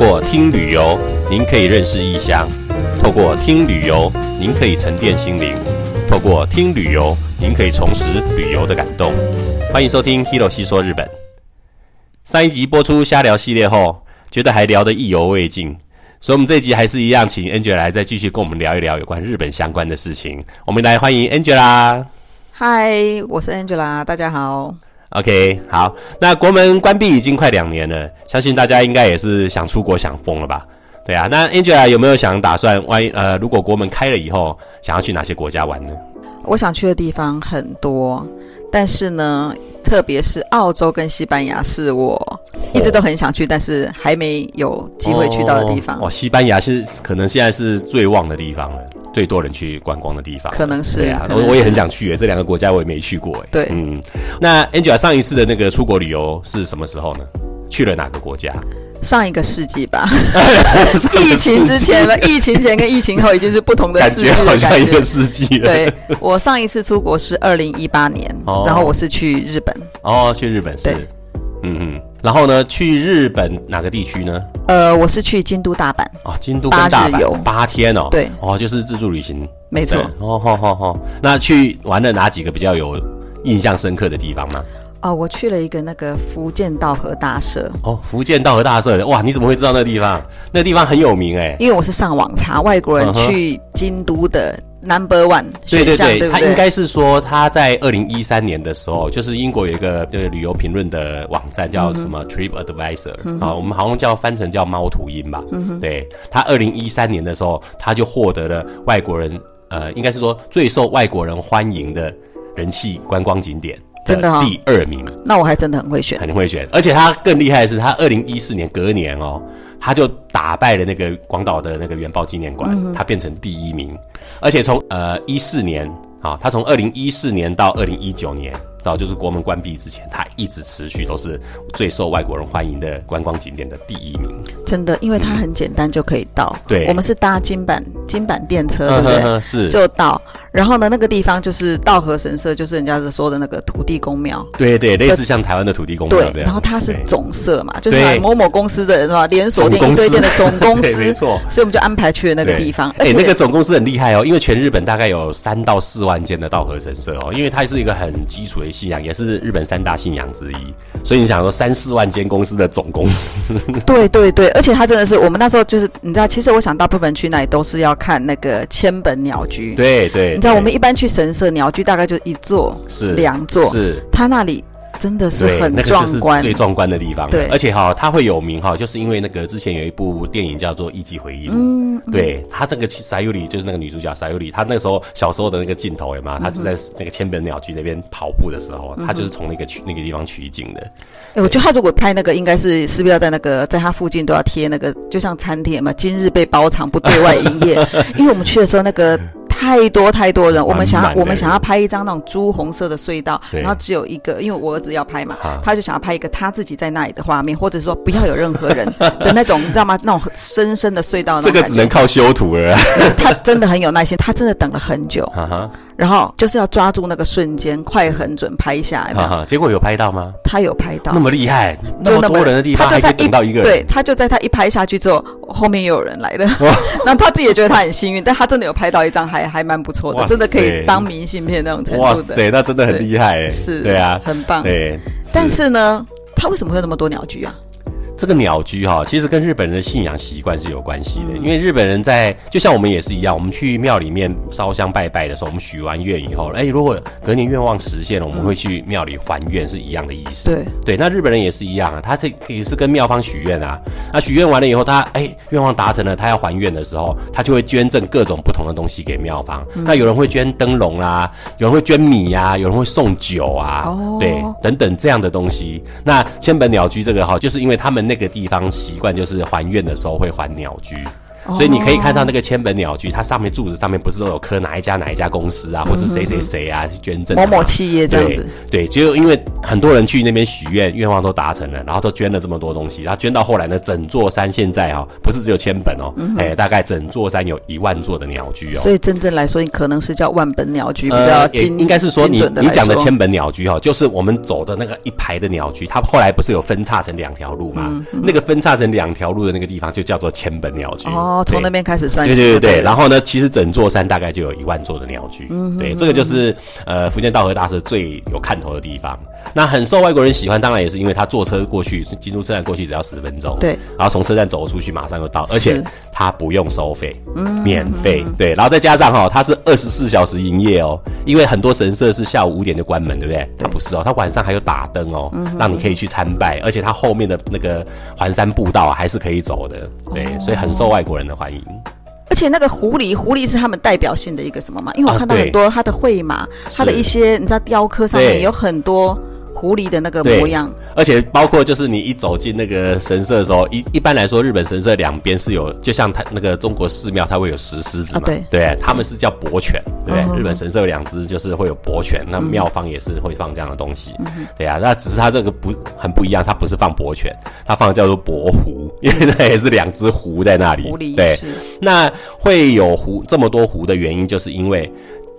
过听旅游，您可以认识异乡；透过听旅游，您可以沉淀心灵；透过听旅游，您可以重拾旅游的感动。欢迎收听《Hero 细说日本》。上一集播出瞎聊系列后，觉得还聊得意犹未尽，所以我们这一集还是一样，请 Angela 来再继续跟我们聊一聊有关日本相关的事情。我们来欢迎 Angela。嗨，我是 Angela，大家好。OK，好，那国门关闭已经快两年了，相信大家应该也是想出国想疯了吧？对啊，那 Angela 有没有想打算，万一呃，如果国门开了以后，想要去哪些国家玩呢？我想去的地方很多，但是呢，特别是澳洲跟西班牙是我一直都很想去，但是还没有机会去到的地方。哦，西班牙是可能现在是最旺的地方了。最多人去观光的地方，可能是对啊，我我也很想去诶，这两个国家我也没去过诶。对，嗯，那 Angela 上一次的那个出国旅游是什么时候呢？去了哪个国家？上一个世纪吧，疫情之前吧，疫情前跟疫情后已经是不同的世纪好像一个世纪了。对我上一次出国是二零一八年，然后我是去日本。哦，去日本是，嗯嗯。然后呢，去日本哪个地区呢？呃，我是去京都、大阪。啊，京都跟大阪八天哦，对，哦，就是自助旅行，没错，哦，好好好，那去玩了哪几个比较有印象深刻的地方吗？哦，我去了一个那个福建道和大社。哦，福建道和大社，哇，你怎么会知道那个地方？那个地方很有名哎，因为我是上网查外国人去京都的 Number One 对对对，他应该是说他在二零一三年的时候，就是英国有一个呃旅游评论的网站叫什么 Trip Advisor 啊，我们好像叫翻成叫猫头鹰吧。对他二零一三年的时候，他就获得了外国人呃，应该是说最受外国人欢迎的人气观光景点。真的第二名，那我还真的很会选，很会选，而且他更厉害的是，他二零一四年隔年哦，他就打败了那个广岛的那个原爆纪念馆，他变成第一名，而且从呃一四年啊，他从二零一四年到二零一九年。到就是国门关闭之前，它一直持续都是最受外国人欢迎的观光景点的第一名。真的，因为它很简单就可以到。对，我们是搭金板金板电车，对不对？是，就到。然后呢，那个地方就是道和神社，就是人家说的那个土地公庙。对对，类似像台湾的土地公庙这样。然后它是总社嘛，就是某某公司的人是吧？连锁店一堆店的总公司，没错。所以我们就安排去了那个地方。哎，那个总公司很厉害哦，因为全日本大概有三到四万间的道和神社哦，因为它是一个很基础的。信仰也是日本三大信仰之一，所以你想说三四万间公司的总公司，对对对，而且它真的是我们那时候就是你知道，其实我想大部分去那里都是要看那个千本鸟居，对对，你知道我们一般去神社鸟居大概就一座是。两座，是。它那里。真的是很壮观，最壮观的地方。对，而且哈，它会有名哈，就是因为那个之前有一部电影叫做《艺伎回忆录》。嗯，对，他这个沙尤里就是那个女主角沙尤里，她那时候小时候的那个镜头，有吗？她就在那个千本鸟居那边跑步的时候，她就是从那个取那个地方取景的。哎，我觉得他如果拍那个，应该是是不是要在那个在他附近都要贴那个，就像餐厅嘛，今日被包场，不对外营业。因为我们去的时候那个。太多太多人，我们想要我们想要拍一张那种朱红色的隧道，然后只有一个，因为我儿子要拍嘛，他就想要拍一个他自己在那里的画面，或者说不要有任何人 的那种，你知道吗？那种深深的隧道，这个只能靠修图了。他真的很有耐心，他真的等了很久。然后就是要抓住那个瞬间，快、很准拍下来。结果有拍到吗？他有拍到，那么厉害，那么多人的地方，他就在等到一个人。对，他就在他一拍下去之后，后面又有人来了。然后他自己也觉得他很幸运，但他真的有拍到一张，还还蛮不错的，真的可以当明信片那种程度的。哇塞，那真的很厉害，是，对啊，很棒。对，但是呢，他为什么会有那么多鸟居啊？这个鸟居哈，其实跟日本人的信仰习惯是有关系的。因为日本人在，就像我们也是一样，我们去庙里面烧香拜拜的时候，我们许完愿以后，哎，如果隔年愿望实现了，我们会去庙里还愿，是一样的意思。对对，那日本人也是一样啊，他这也是跟庙方许愿啊。那许愿完了以后，他哎愿望达成了，他要还愿的时候，他就会捐赠各种不同的东西给庙方。那有人会捐灯笼啊，有人会捐米呀，有人会送酒啊，对，等等这样的东西。那千本鸟居这个哈，就是因为他们那个地方。习惯就是还愿的时候会还鸟居，所以你可以看到那个千本鸟居，它上面柱子上面不是都有刻哪一家哪一家公司啊，或是谁谁谁啊去捐赠某某企业这样子。对，就因为很多人去那边许愿，愿望都达成了，然后都捐了这么多东西，然后捐到后来呢，整座山现在啊，不是只有千本哦，哎，大概整座山有一万座的鸟居哦。所以真正来说，你可能是叫万本鸟居比较精，应该是说你你讲的千本鸟居哦，就是我们走的那个一排的鸟居，它后来不是有分叉成两条路吗？那个分叉成两条路的那个地方就叫做千本鸟居哦，从那边开始算。对对对对，然后呢，其实整座山大概就有一万座的鸟居，对，这个就是呃福建道和大社最有看头的地方。那很受外国人喜欢，当然也是因为他坐车过去，京都车站过去只要十分钟，对，然后从车站走出去马上就到，而且他不用收费，免费，对，然后再加上哈，他是二十四小时营业哦，因为很多神社是下午五点就关门，对不对？他不是哦，他晚上还有打灯哦，让你可以去参拜，而且他后面的那个环山步道还是可以走的，对，所以很受外国人的欢迎。而且那个狐狸，狐狸是他们代表性的一个什么嘛？因为我看到很多它的绘马，它的一些你知道雕刻上面有很多。狐狸的那个模样，而且包括就是你一走进那个神社的时候，一一般来说，日本神社两边是有，就像它那个中国寺庙，它会有石狮子嘛，对，对，他们是叫博犬，对，日本神社有两只，就是会有博犬，那庙方也是会放这样的东西，对啊，那只是它这个不很不一样，它不是放博犬，它放的叫做博狐，因为那也是两只狐在那里，狐狸，对，那会有狐这么多狐的原因，就是因为。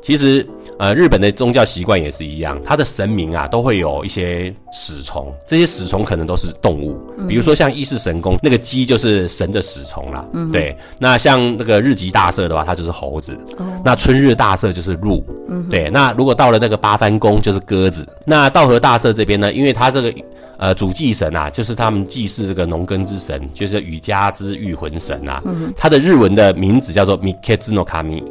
其实，呃，日本的宗教习惯也是一样，它的神明啊都会有一些死虫，这些死虫可能都是动物，比如说像伊势神宫那个鸡就是神的死虫啦，对。那像那个日吉大社的话，它就是猴子，那春日大社就是鹿，嗯对。那如果到了那个八幡宫就是鸽子，那道和大社这边呢，因为它这个呃主祭神啊，就是他们祭祀这个农耕之神，就是雨家之御魂神啊，它的日文的名字叫做 Mikezuno Kami。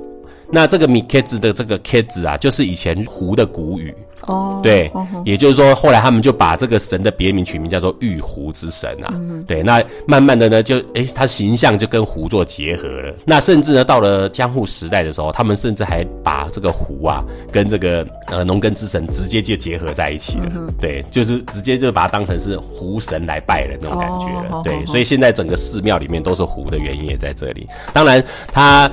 那这个米 K 字的这个 K 字啊，就是以前湖的古语。哦，对，也就是说后来他们就把这个神的别名取名叫做玉湖之神啊，对，那慢慢的呢，就诶，他形象就跟湖做结合了。那甚至呢，到了江户时代的时候，他们甚至还把这个湖啊，跟这个呃农耕之神直接就结合在一起了，对，就是直接就把它当成是湖神来拜了那种感觉了，对，所以现在整个寺庙里面都是湖的原因也在这里。当然，它。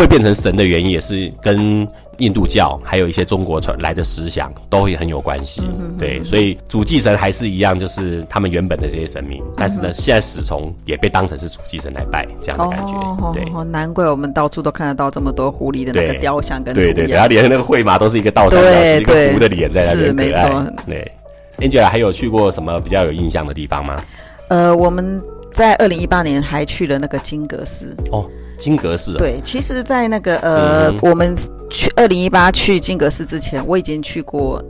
会变成神的原因也是跟印度教还有一些中国传来的思想都会很有关系，对，所以主祭神还是一样，就是他们原本的这些神明，但是呢，现在始从也被当成是主祭神来拜，这样的感觉，对，难怪我们到处都看得到这么多狐狸的那个雕像跟对对，然后连那个绘马都是一个倒三角形，一个狐的脸在那边，可爱。对，Angela 还有去过什么比较有印象的地方吗？呃，我们在二零一八年还去了那个金阁寺。哦。金阁寺对，其实，在那个呃，我们去二零一八去金阁寺之前，我已经去过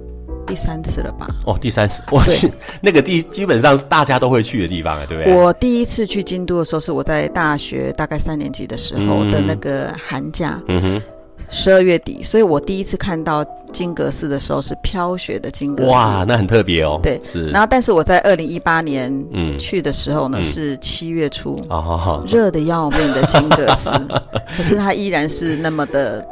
第三次了吧？哦，第三次，我去 那个地基本上是大家都会去的地方啊，对不对？我第一次去京都的时候，是我在大学大概三年级的时候的那个寒假。嗯哼。十二月底，所以我第一次看到金阁寺的时候是飘雪的金阁寺。哇，那很特别哦。对，是。然后，但是我在二零一八年嗯去的时候呢，是七月初，热的要命的金阁寺，可是它依然是那么的。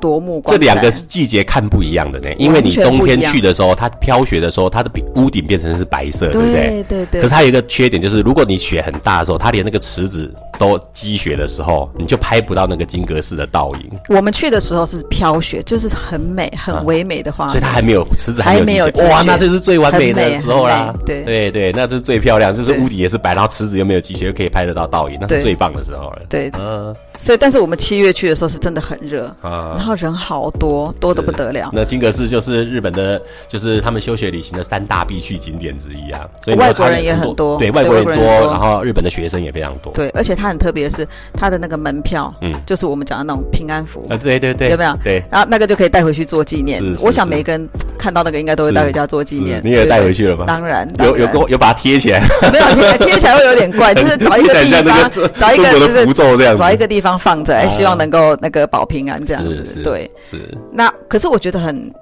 夺目光这两个季节看不一样的呢，因为你冬天去的时候，它飘雪的时候，它的屋顶变成是白色，对不对？对对对。可是它有一个缺点，就是如果你雪很大的时候，它连那个池子都积雪的时候，你就拍不到那个金阁寺的倒影。我们去的时候是飘雪，就是很美、很唯美的画面。所以它还没有池子还没有哇，那这是最完美的时候啦。对对对，那这是最漂亮，就是屋顶也是白，然后池子又没有积雪，又可以拍得到倒影，那是最棒的时候了。对，嗯。所以，但是我们七月去的时候是真的很热啊，然后人好多，多的不得了。那金阁寺就是日本的，就是他们休学旅行的三大必去景点之一啊。所以外国人也很多，对外国人多，然后日本的学生也非常多。对，而且它很特别的是，它的那个门票，嗯，就是我们讲的那种平安符啊，对对对，有没有？对，然后那个就可以带回去做纪念。我想每个人看到那个应该都会带回家做纪念。你也带回去了吗？当然，有有有把它贴起来。没有贴贴起来会有点怪，就是找一个地方，找一个就是符咒这样，找一个地方放着，哎，希望能够那个保平安这样子。对，是。那可是我觉得很。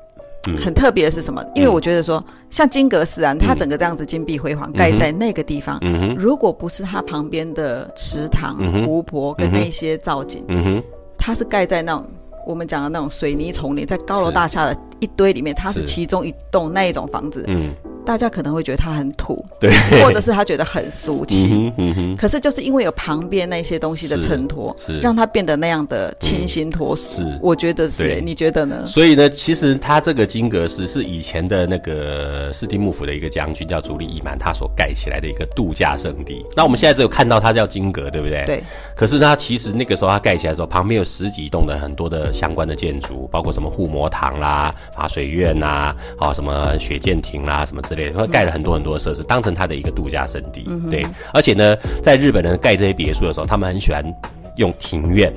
很特别的是什么？因为我觉得说，像金阁寺啊，它整个这样子金碧辉煌，盖在那个地方，如果不是它旁边的池塘、湖泊跟那些造景，它是盖在那种我们讲的那种水泥丛林，在高楼大厦的一堆里面，它是其中一栋那一种房子。嗯大家可能会觉得它很土，对，或者是他觉得很俗气。嗯哼嗯哼，可是就是因为有旁边那些东西的衬托，是让它变得那样的清新脱俗。是我觉得是，你觉得呢？所以呢，其实它这个金阁寺是以前的那个斯蒂幕府的一个将军叫足利义满，他所盖起来的一个度假胜地。那我们现在只有看到它叫金阁，对不对？。对，可是它其实那个时候它盖起来的时候，旁边有十几栋的很多的相关的建筑，包括什么护摩堂啦、法水院呐、啊，什么雪见亭啦，什么之类的，它盖了很多很多的设施，当成它的一个度假胜地。对，而且呢，在日本人盖这些别墅的时候，他们很喜欢用庭院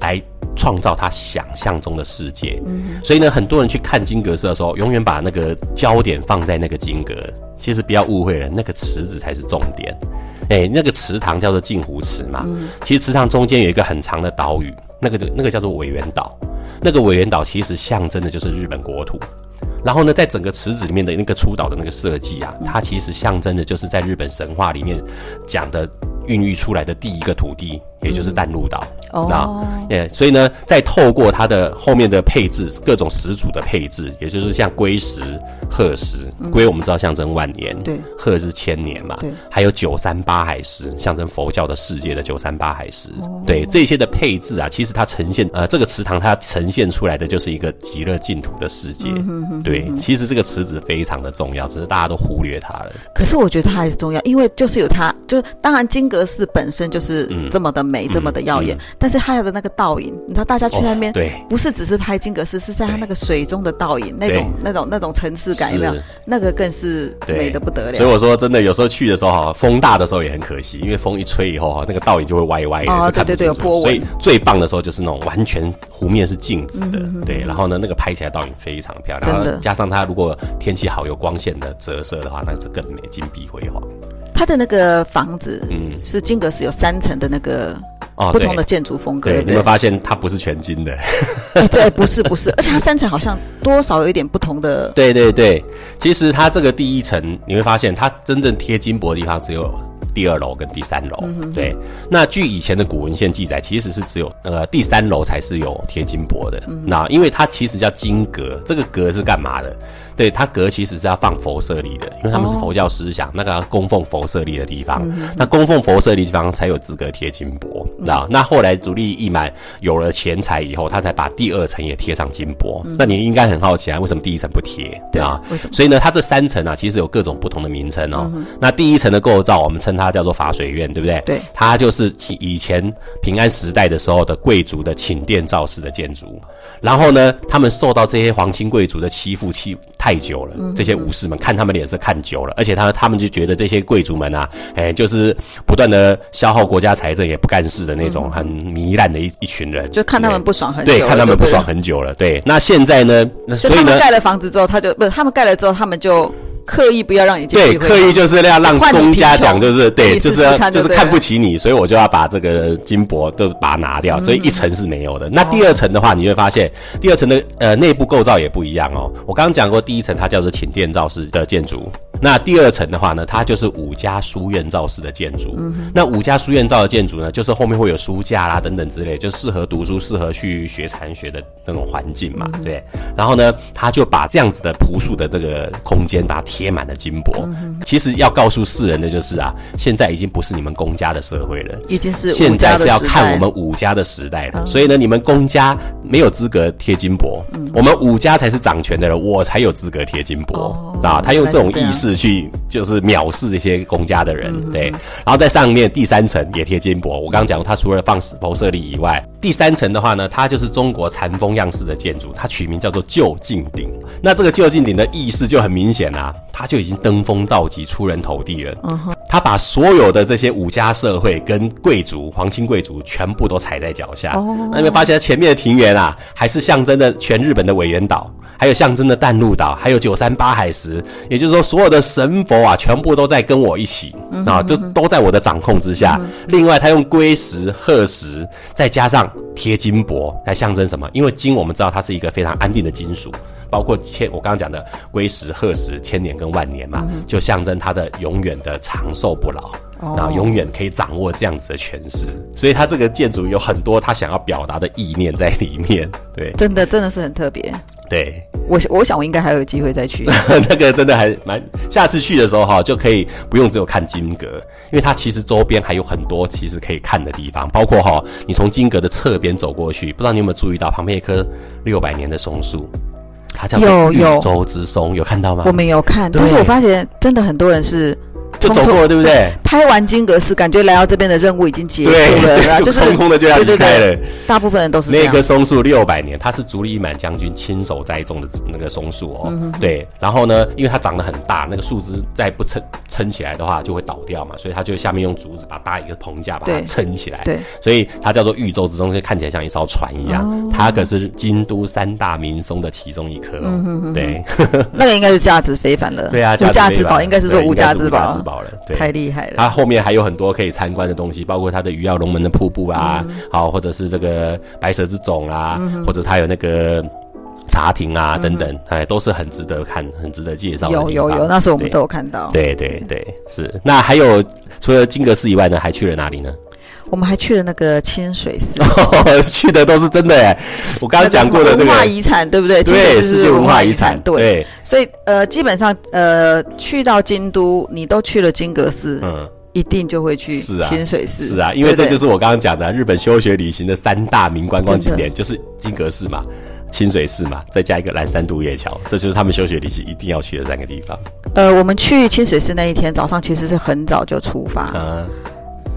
来创造他想象中的世界。所以呢，很多人去看金阁寺的时候，永远把那个焦点放在那个金阁。其实不要误会了，那个池子才是重点。哎，那个池塘叫做镜湖池嘛。其实池塘中间有一个很长的岛屿，那个那个叫做尾原岛。那个委员岛其实象征的就是日本国土。然后呢，在整个池子里面的那个出岛的那个设计啊，它其实象征的就是在日本神话里面讲的孕育出来的第一个土地，也就是淡路岛。哦。那，也所以呢，再透过它的后面的配置，各种石组的配置，也就是像龟石、鹤石，龟我们知道象征万年，对。鹤是千年嘛，对，还有九三八海石，象征佛教的世界的九三八海石，对这些的配置啊，其实它呈现呃这个池塘它呈现出来的就是一个极乐净土的世界，对，其实这个池子非常的重要，只是大家都忽略它了，可是我觉得它还是重要，因为就是有它，就当然金阁寺本身就是嗯。这么的美，这么的耀眼，嗯但是它的那个倒影，你知道大家去那边。对。不是只是拍金阁寺，是在它那个水中的倒影，那种那种那种层次感，有没有？那个更是美的不得了。所以我说，真的有时候去的时候哈，风大的时候也很可惜，因为风一吹以后哈，那个倒影就会歪歪的，哦就看不对对对有清楚波纹所以最棒的时候就是那种完全湖面是静止的，嗯对。然后呢，那个拍起来倒影非常漂亮，然真的后加上它如果天气好有光线的折射的话，那是更美，金碧辉煌。它的那个房子，嗯是金阁寺有三层的那个哦，不同的建筑风格，对，对对你有？发现它不是全金的？哎对，不是不是，而且它三层好像多少有一点不同的。对对对，其实它这个第一层你会发现，它真正贴金箔的地方只有第二楼跟第三楼。对，那据以前的古文献记载，其实是只有呃第三楼才是有贴金箔的。那因为它其实叫金阁，这个阁是干嘛的？对，它阁其实是要放佛舍利的，因为他们是哦佛教思想，那个要供奉佛舍利的地方，那供奉佛舍利的地方才有资格贴金箔。那那后来足利义满有了钱财以后，他才把第二层也贴上金箔。那你应该很好奇啊，为什么第一层不贴？对啊？所以呢，它这三层啊，其实有各种不同的名称哦。那第一层的构造，我们称它叫做法水院，对不对？对它就是以以前平安时代的时候的贵族的寝殿造式的建筑。然后呢，他们受到这些皇亲贵族的欺负欺太久了，这些武士们看他们脸色看久了，而且他他们就觉得这些贵族们啊，哎，就是不断的消耗国家财政，也不干事的那种很糜烂的一一群人，就看他们不爽很对，看他们不爽。很久了。对，那现在呢？所以呢？他们盖了房子之后，他就不是他们盖了之后，他们就刻意不要让你对，刻意就是要让公家讲，就是对，就是要就是看不起你，所以我就要把这个金箔都把它拿掉，所以一层是没有的。嗯那第二层的话，你会发现第二层的呃内部构造也不一样哦。我刚刚讲过，第一层它叫做寝殿造式的建筑，那第二层的话呢，它就是五家书院造式的建筑。那五家书院造的建筑呢，就是后面会有书架啦等等之类，就适合读书、适合去学禅学的那种环境嘛，对。然后呢，他就把这样子的朴素的这个空间，把它贴满了金箔。其实要告诉世人的就是啊，现在已经不是你们公家的社会了。已经是现在是要看我们武家的时代了，所以呢，你们公家没有资格贴金箔，我们武家才是掌权的人，我才有资格贴金箔哦啊！他用这种意识去就是藐视这些公家的人，对。然后在上面第三层也贴金箔，我刚刚讲过，它除了放佛舍利以外，第三层的话呢，它就是中国禅风样式的建筑，它取名叫做就近顶。那这个就近顶的意思就很明显啦、它就已经登峰造极、出人头地了。他把所有的这些武家社会跟贵族、皇亲贵族全部都踩在脚下。那你会发现前面的庭园啊，还是象征着全日本的尾原岛，还有象征的淡路岛，还有九三八海石。也就是说，所有的神佛啊，全部都在跟我一起啊，就都在我的掌控之下。另外，他用龟石、鹤石，再加上贴金箔来象征什么？因为金我们知道它是一个非常安定的金属。包括千，我刚刚讲的龟石、鹤石、千年跟万年嘛，就象征它的永远的长寿不老，然后永远可以掌握这样子的诠释。所以它这个建筑有很多他想要表达的意念在里面。对真的真的是很特别。对，我我想我应该还有机会再去。那个真的还蛮，下次去的时候哈，就可以不用只有看金阁，因为它其实周边还有很多其实可以看的地方，包括哈，你从金阁的侧边走过去，不知道你有没有注意到旁边一棵六百年的松树，它叫有有周之松，有看到吗？我没有看，但是我发现真的很多人是。就走过了，对不对？拍完金阁寺，感觉来到这边的任务已经结束了，就是匆匆的就要离开了。大部分人都是那棵松树六百年，它是足利义满将军亲手栽种的那个松树哦。对，然后呢，因为它长得很大，那个树枝再不撑撑起来的话，就会倒掉嘛，所以它就下面用竹子把搭一个棚架把它撑起来。对，所以它叫做玉州之松，就看起来像一艘船一样。它可是京都三大名松的其中一棵哦。对，那个应该是价值非凡的。对啊，无价之宝应该是说无价之宝了，太厉害了。它后面还有很多可以参观的东西，包括它的鱼跃龙门的瀑布啊，好，或者是这个白蛇之冢啊，或者它有那个茶亭啊等等，哎，都是很值得看、很值得介绍的。有有有，那时候我们都有看到。对对对，是。那还有除了金阁寺以外呢，还去了哪里呢？我们还去了那个清水寺，去的都是真的哎。我刚刚讲过的文化遗产，对不对？对，是文化遗产。对，所以呃，基本上呃，去到京都，你都去了金阁寺，嗯，一定就会去清水寺。是啊，因为这就是我刚刚讲的日本休学旅行的三大名观光景点，就是金阁寺嘛、清水寺嘛，再加一个蓝山渡月桥，这就是他们休学旅行一定要去的三个地方。呃，我们去清水寺那一天早上其实是很早就出发。嗯。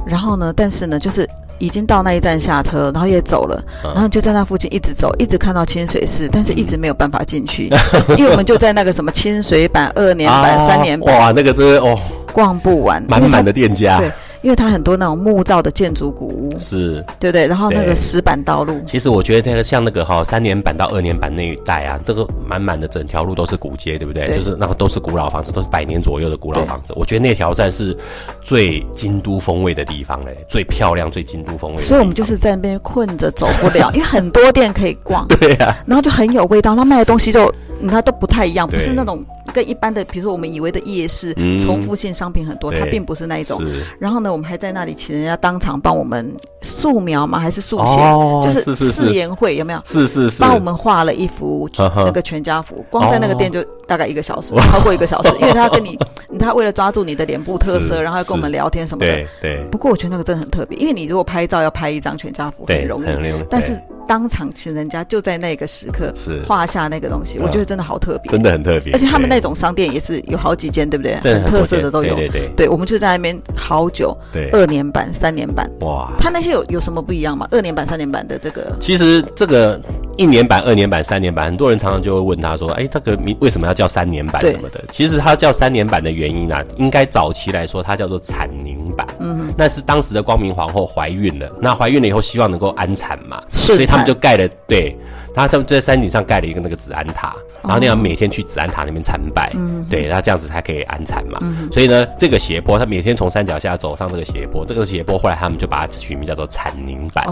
然后呢？但是呢，就是已经到那一站下车，然后也走了，然后就在那附近一直走，一直看到清水寺，但是一直没有办法进去，因为我们就在那个什么清水版、二年版、三年版，哇，那个真的哦，逛不完，满满的店家。对。因为它很多那种木造的建筑古屋，是对不对？然后那个石板道路，其实我觉得那个像那个哈三年版到二年版那一带啊，这个满满的整条路都是古街，对不对？就是那个都是古老房子，都是百年左右的古老房子。我觉得那条站是最京都风味的地方嘞，最漂亮、最京都风味。所以我们就是在那边困着走不了，因为很多店可以逛，对呀，然后就很有味道，那卖的东西就你看都不太一样，不是那种。跟一般的，比如说我们以为的夜市，重复性商品很多，它并不是那一种。然后呢，我们还在那里请人家当场帮我们素描吗？还是速写？就是誓言会有没有？是是是，帮我们画了一幅那个全家福，光在那个店就大概一个小时，超过一个小时，因为他跟你，他为了抓住你的脸部特色，然后要跟我们聊天什么的。对对。不过我觉得那个真的很特别，因为你如果拍照要拍一张全家福很容易，但是。当场请人家就在那个时刻是画下那个东西，我觉得真的好特别，真的很特别。而且他们那种商店也是有好几间，对不对？很特色的都有。对对对，对我们就在那边好久。对，二年版、三年版，哇，它那些有有什么不一样吗？二年版、三年版的这个，其实这个一年版、二年版、三年版，很多人常常就会问他说：“哎，这个名为什么要叫三年版什么的？”其实它叫三年版的原因啊，应该早期来说它叫做产宁版。嗯，那是当时的光明皇后怀孕了，那怀孕了以后希望能够安产嘛，所以他们就盖了。对，他他们在山顶上盖了一个那个紫安塔，然后那样每天去紫安塔那边参拜，对，然后这样子才可以安禅嘛。所以呢，这个斜坡，他每天从山脚下走上这个斜坡，这个斜坡后来他们就把它取名叫做产宁版。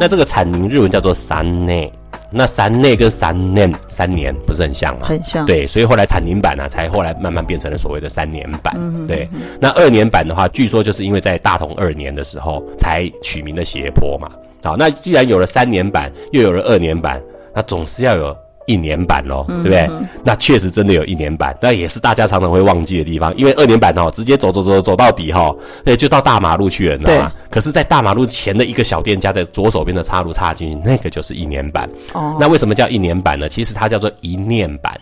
那这个产宁日文叫做三内，那三内跟三年三年不是很像吗？很像。对，所以后来产宁版呢，才后来慢慢变成了所谓的三年版。对，那二年版的话，据说就是因为在大同二年的时候才取名的斜坡嘛。好，那既然有了三年版，又有了二年版，那总是要有一年版喽，对不对？那确实真的有一年版，那也是大家常常会忘记的地方，因为二年版哦，直接走走走走到底哈，对，就到大马路去了，你知道吗？可是，在大马路前的一个小店家的左手边的岔路插进去，那个就是一年版。哦，那为什么叫一年版呢？其实它叫做一念版，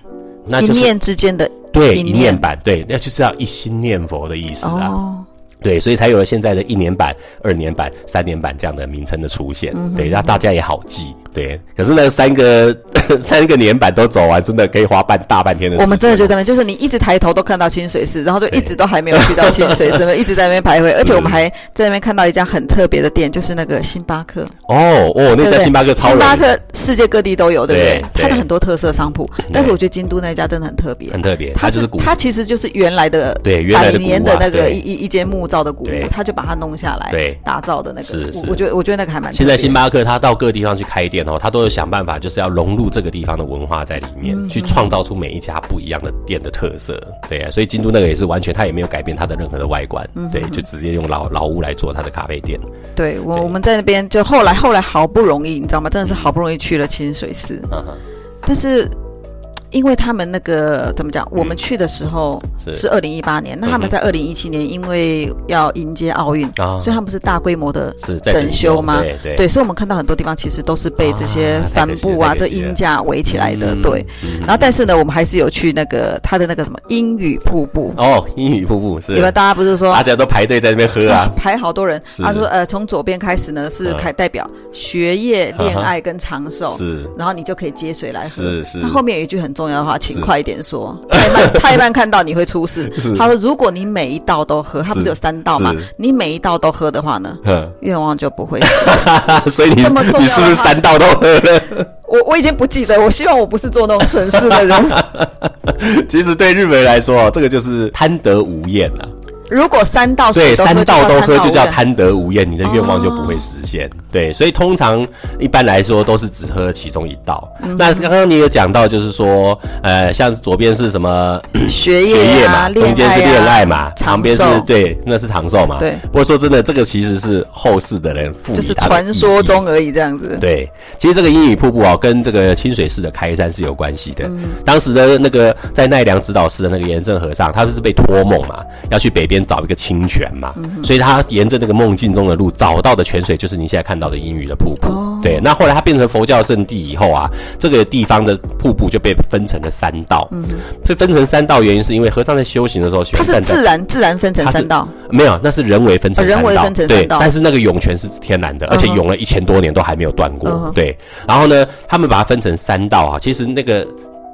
那就是一念之间的对一念版，对，那就是要一心念佛的意思啊。对，所以才有了现在的一年版、二年版、三年版这样的名称的出现。对，让大家也好记。对，可是那三个 三个年版都走完，真的可以花半大半天的。时间。我们真的就在那边，就是你一直抬头都看到清水寺，然后就一直都还没有去到清水寺，一直在那边徘徊。而且我们还在那边看到一家很特别的店，就是那个星巴克。哦哦，那家星巴克超。星巴克世界各地都有，对不对？它的很多特色商铺，但是我觉得京都那家真的很特别，很特别。它是它其实就是原来的对原来的年的那个一一一间木造的古屋，他就把它弄下来，对打造的那个。是是，我觉得我觉得那个还蛮。现在星巴克他到各地方去开店哦，他都有想办法。就是要融入这个地方的文化在里面，去创造出每一家不一样的店的特色。对啊，所以京都那个也是完全，他也没有改变他的任何的外观。对，就直接用老老屋来做他的咖啡店。对我，我们在那边就后来后来好不容易，你知道吗？真的是好不容易去了清水寺。但是因为他们那个怎么讲？我们去的时候是。二零一八年，那他们在二零一七年因为要迎接奥运，所以他们不是大规模的整修吗？对对，所以我们看到很多地方其实都是被这些帆布啊、这鹰架围起来的。对，然后但是呢，我们还是有去那个他的那个什么英语瀑布。哦，英语瀑布是，你们大家不是说大家都排队在那边喝啊，排好多人。他说呃，从左边开始呢是开代表学业、恋爱跟长寿，是，然后你就可以接水来喝。是是，他后面有一句很。重要的话，请快一点说，太慢太慢看到你会出事。他说，如果你每一道都喝，他不是有三道吗？你每一道都喝的话呢，愿望就不会。所以你这么重要，你是不是三道都喝了？我我已经不记得，我希望我不是做那种蠢事的人。其实对日本人来说，这个就是贪得无厌啊。如果三道对三道都喝，就叫贪得无厌，你的愿望就不会实现。对，所以通常一般来说都是只喝其中一道。那刚刚你有讲到，就是说，呃，像左边是什么 学业嘛，中间是恋爱嘛，旁边是对，那是长寿嘛。对。不过说真的，这个其实是后世的人赋予就是传说中而已，这样子。对，其实这个英语瀑布啊，跟这个清水寺的开山是有关系的。当时的那个在奈良指导师的那个严正和尚，他不是被托梦嘛，要去北边。找一个清泉嘛，所以他沿着那个梦境中的路找到的泉水，就是你现在看到的阴雨的瀑布。对，那后来它变成佛教圣地以后啊，这个地方的瀑布就被分成了三道。嗯，所以分成三道原因是因为和尚在修行的时候，它是自然自然分成三道，没有，那是人为分成人为分成三道。对但是那个涌泉是天然的，而且涌了一千多年都还没有断过。对，然后呢，他们把它分成三道啊，其实那个。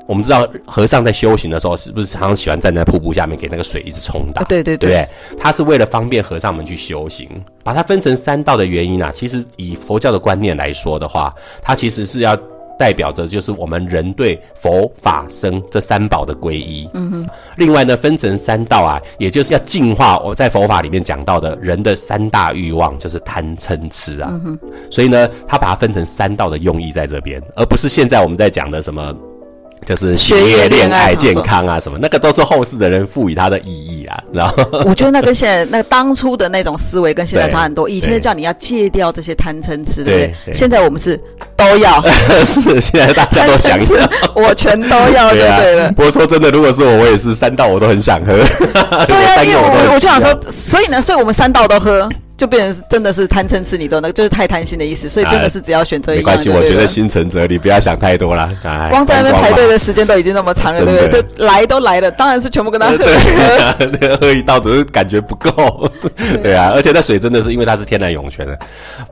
我们知道和尚在修行的时候，是不是常常喜欢站在瀑布下面给那个水一直冲打？对对对，他是为了方便和尚们去修行，把它分成三道的原因啊，其实以佛教的观念来说的话，它其实是要代表着就是我们人对佛法僧这三宝的皈依。嗯哼。另外呢，分成三道啊，也就是要净化我在佛法里面讲到的人的三大欲望，就是贪嗔痴啊。嗯哼。所以呢，他把它分成三道的用意在这边，而不是现在我们在讲的什么。就是学业、恋爱、健康啊，什么那个都是后世的人赋予它的意义啊，然后我觉得那跟现在那当初的那种思维跟现在差很多。以前叫你要戒掉这些贪嗔痴，对不对？现在我们是都要，是现在大家都想要，我全都要就对了。不过说真的，如果是我，我也是三道我都很想喝。对啊，因为我我就想说，所以呢，所以我们三道都喝。就变成是真的是贪嗔痴，你都那个就是太贪心的意思，所以真的是只要选择一没关系，我觉得心诚则灵，不要想太多了。光在那边排队的时间都已经那么长了，对不对？都来都来了，当然是全部跟他喝。对，喝一道只是感觉不够。对啊，而且那水真的是因为它是天然涌泉的，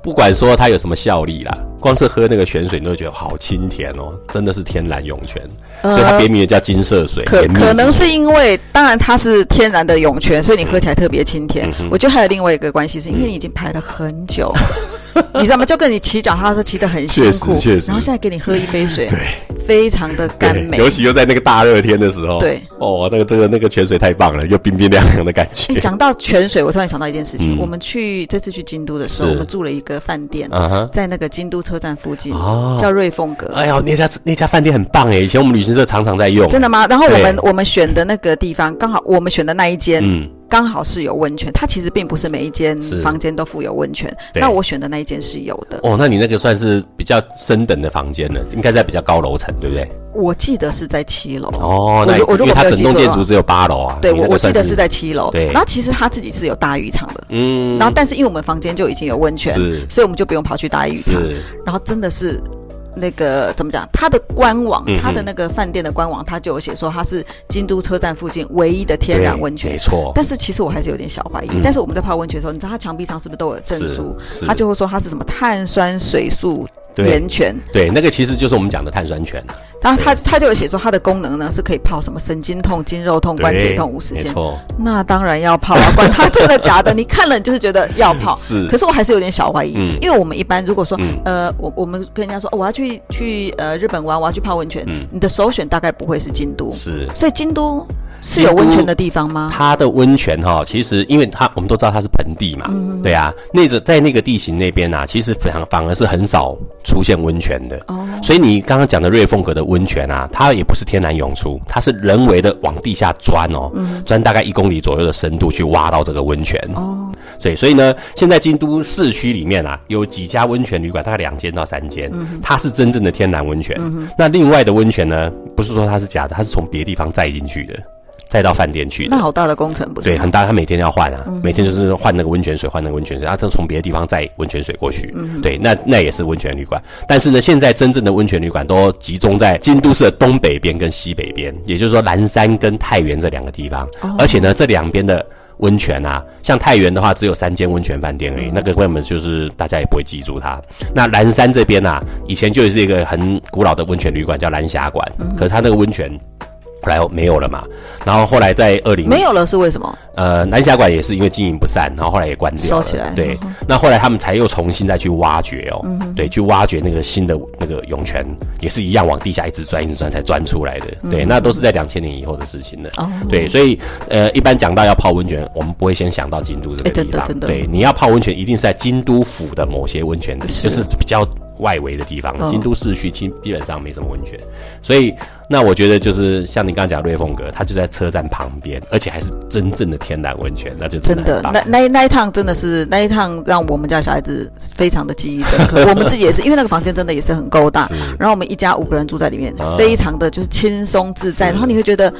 不管说它有什么效力啦，光是喝那个泉水你都觉得好清甜哦，真的是天然涌泉，所以它别名也叫金色水。可可能是因为，当然它是天然的涌泉，所以你喝起来特别清甜。我觉得还有另外一个关系是。因为你已经排了很久，你知道吗？就跟你骑脚踏车骑得很辛苦，然后现在给你喝一杯水，对，非常的甘美。尤其又在那个大热天的时候，对，哦，那个这个那个泉水太棒了，又冰冰凉凉的感觉。讲到泉水，我突然想到一件事情，我们去这次去京都的时候，我们住了一个饭店，在那个京都车站附近，叫瑞凤阁。哎呦，那家那家饭店很棒哎，以前我们旅行社常常在用。真的吗？然后我们我们选的那个地方，刚好我们选的那一间，嗯。刚好是有温泉，它其实并不是每一间房间都附有温泉。那我选的那一间是有的。哦，那你那个算是比较升等的房间了，应该在比较高楼层，对不对？我记得是在七楼。哦，那我如果它整栋建筑只有八楼啊。对，我我记得是在七楼。对。然后其实他自己是有大浴场的。嗯。然后，但是因为我们房间就已经有温泉，所以我们就不用跑去大浴场。然后真的是。那个怎么讲？它的官网，它的那个饭店的官网，它就有写说它是京都车站附近唯一的天然温泉。没错。但是其实我还是有点小怀疑。但是我们在泡温泉的时候，你知道它墙壁上是不是都有证书？他就会说它是什么碳酸水素。盐泉，对，那个其实就是我们讲的碳酸泉。然后他他就有写说，它的功能呢是可以泡什么神经痛、筋肉痛、关节痛五十天。那当然要泡啊，管它真的假的，你看了你就是觉得要泡。是，可是我还是有点小怀疑，因为我们一般如果说，呃，我我们跟人家说我要去去去呃日本玩，我要去泡温泉，嗯你的首选大概不会是京都。是，所以京都。是有温泉的地方吗？它的温泉哈，其实因为它我们都知道它是盆地嘛，对啊，那个在那个地形那边啊，其实反反而是很少出现温泉的。哦，所以你刚刚讲的瑞凤阁的温泉啊，它也不是天然涌出，它是人为的往地下钻哦，钻大概一公里左右的深度去挖到这个温泉。哦，对，所以呢，现在京都市区里面啊，有几家温泉旅馆，大概两间到三间，嗯它是真正的天然温泉。那另外的温泉呢，不是说它是假的，它是从别地方载进去的。再到饭店去，那好大的工程不是？对，很大。他每天要换啊，每天就是换那个温泉水，换那个温泉水，然后从别的地方载温泉水过去。对，那那也是温泉旅馆。但是呢，现在真正的温泉旅馆都集中在京都市的东北边跟西北边，也就是说蓝山跟太原这两个地方。而且呢，这两边的温泉啊，像太原的话，只有三间温泉饭店而已，那个根本就是大家也不会记住它。那蓝山这边啊，以前就是一个很古老的温泉旅馆，叫蓝霞馆，可是它那个温泉。后来没有了嘛，然后后来在二零没有了是为什么？呃，南峡馆也是因为经营不善，然后后来也关掉了。收起来。对，那后来他们才又重新再去挖掘哦，对，去挖掘那个新的那个涌泉，也是一样往地下一直钻一直钻才钻出来的。对，那都是在两千年以后的事情了。哦。对，所以呃，一般讲到要泡温泉，我们不会先想到京都这个地方。对，你要泡温泉，一定是在京都府的某些温泉，就是比较。外围的地方，京都市区基基本上没什么温泉，所以那我觉得就是像你刚刚讲瑞凤阁，它就在车站旁边，而且还是真正的天然温泉，那就真的那那那一趟真的是那一趟让我们家小孩子非常的记忆深刻，我们自己也是，因为那个房间真的也是很够大，然后我们一家五个人住在里面，非常的就是轻松自在，然后你会觉得。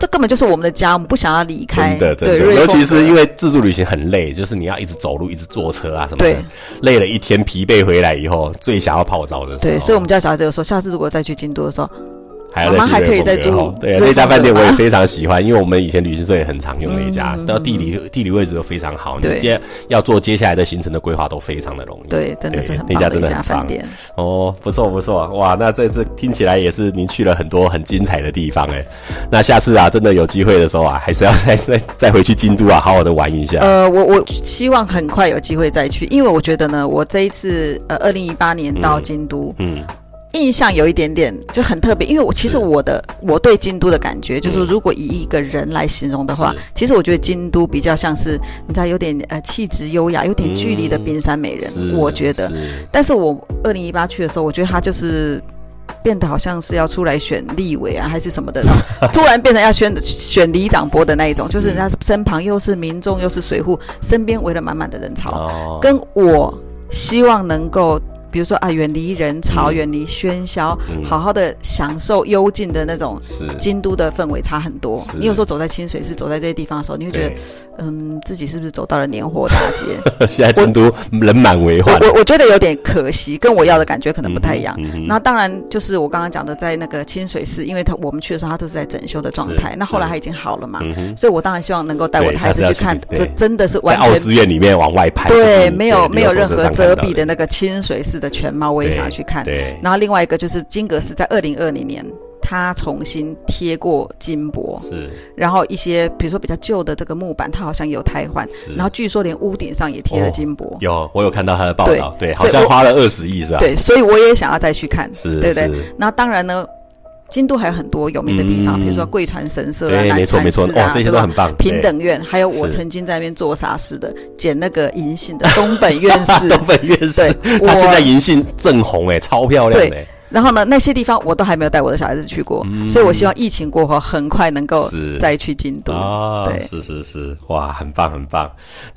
这根本就是我们的家，我们不想要离开。真的，对，尤其是因为自助旅行很累，就是你要一直走路，一直坐车啊什么的。对，累了一天，疲惫回来以后，最想要泡澡的时候。对，所以我们家小孩子有说，下次如果再去京都的时候。还可以再住，对那家饭店我也非常喜欢，因为我们以前旅行社也很常用的一家，然后地理地理位置都非常好，你接要做接下来的行程的规划都非常的容易。对，真的是很那家真的很饭店。哦，不错不错，哇，那这次听起来也是您去了很多很精彩的地方哎，那下次啊，真的有机会的时候啊，还是要 再再再回去京都啊，好好的玩一下。呃，我我希望很快有机会再去，因为我觉得呢，我这一次呃，二零一八年到京都，嗯。印象有一点点就很特别，因为我其实我的我对京都的感觉，就是如果以一个人来形容的话，其实我觉得京都比较像是你知道有点呃气质优雅、有点距离的冰山美人，我觉得。但是我二零一八去的时候，我觉得他就是变得好像是要出来选立委啊，还是什么的，突然变成要选选里长伯的那一种，就是人家身旁又是民众又是水户，身边围了满满的人潮，跟我希望能够。比如说啊，远离人潮，远离喧嚣，好好的享受幽静的那种京都的氛围差很多。你有时候走在清水寺，走在这些地方的时候，你会觉得，嗯，自己是不是走到了年货大街？现在京都人满为患。我我觉得有点可惜，跟我要的感觉可能不太一样。那当然就是我刚刚讲的，在那个清水寺，因为他我们去的时候，他都是在整修的状态。那后来他已经好了嘛，所以我当然希望能够带我的孩子去看。这真的是完全在奥资院里面往外拍，对，没有没有任何遮蔽的那个清水寺。的全貌我也想要去看，对。然后另外一个就是金阁寺，在二零二零年，他重新贴过金箔，是。然后一些比如说比较旧的这个木板，它好像也有汰换，然后据说连屋顶上也贴了金箔。有，我有看到他的报道，对，好像花了二十亿是吧？对，所以我也想要再去看，是，对对？那当然呢。京都还有很多有名的地方，比如说贵船神社啊、南禅寺啊，这些都很棒。平等院，还有我曾经在那边做傻事的，捡那个银杏的东本院士。东本院士，他现在银杏正红哎，超漂亮的。然后呢，那些地方我都还没有带我的小孩子去过，所以我希望疫情过后很快能够再去京都。啊，对，是是是，哇，很棒很棒。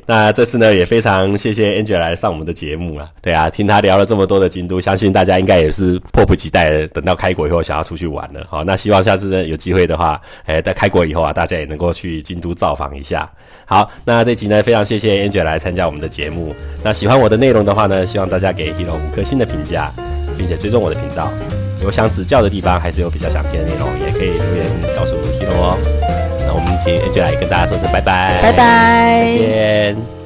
那这次呢，也非常谢谢 Angel 来上我们的节目了。对啊，听他聊了这么多的京都，相信大家应该也是迫不及待的等到开国以后想要出去玩了。好，那希望下次呢有机会的话，哎，在开国以后啊，大家也能够去京都造访一下。好，那这集呢，非常谢谢 Angel 来参加我们的节目。那喜欢我的内容的话呢，希望大家给 Hero 五颗星的评价。并且追踪我的频道，有想指教的地方，还是有比较想听的内容，也可以留言告诉 Hiro 哦。那我们请 Angela 跟大家说声拜拜，拜拜，再见。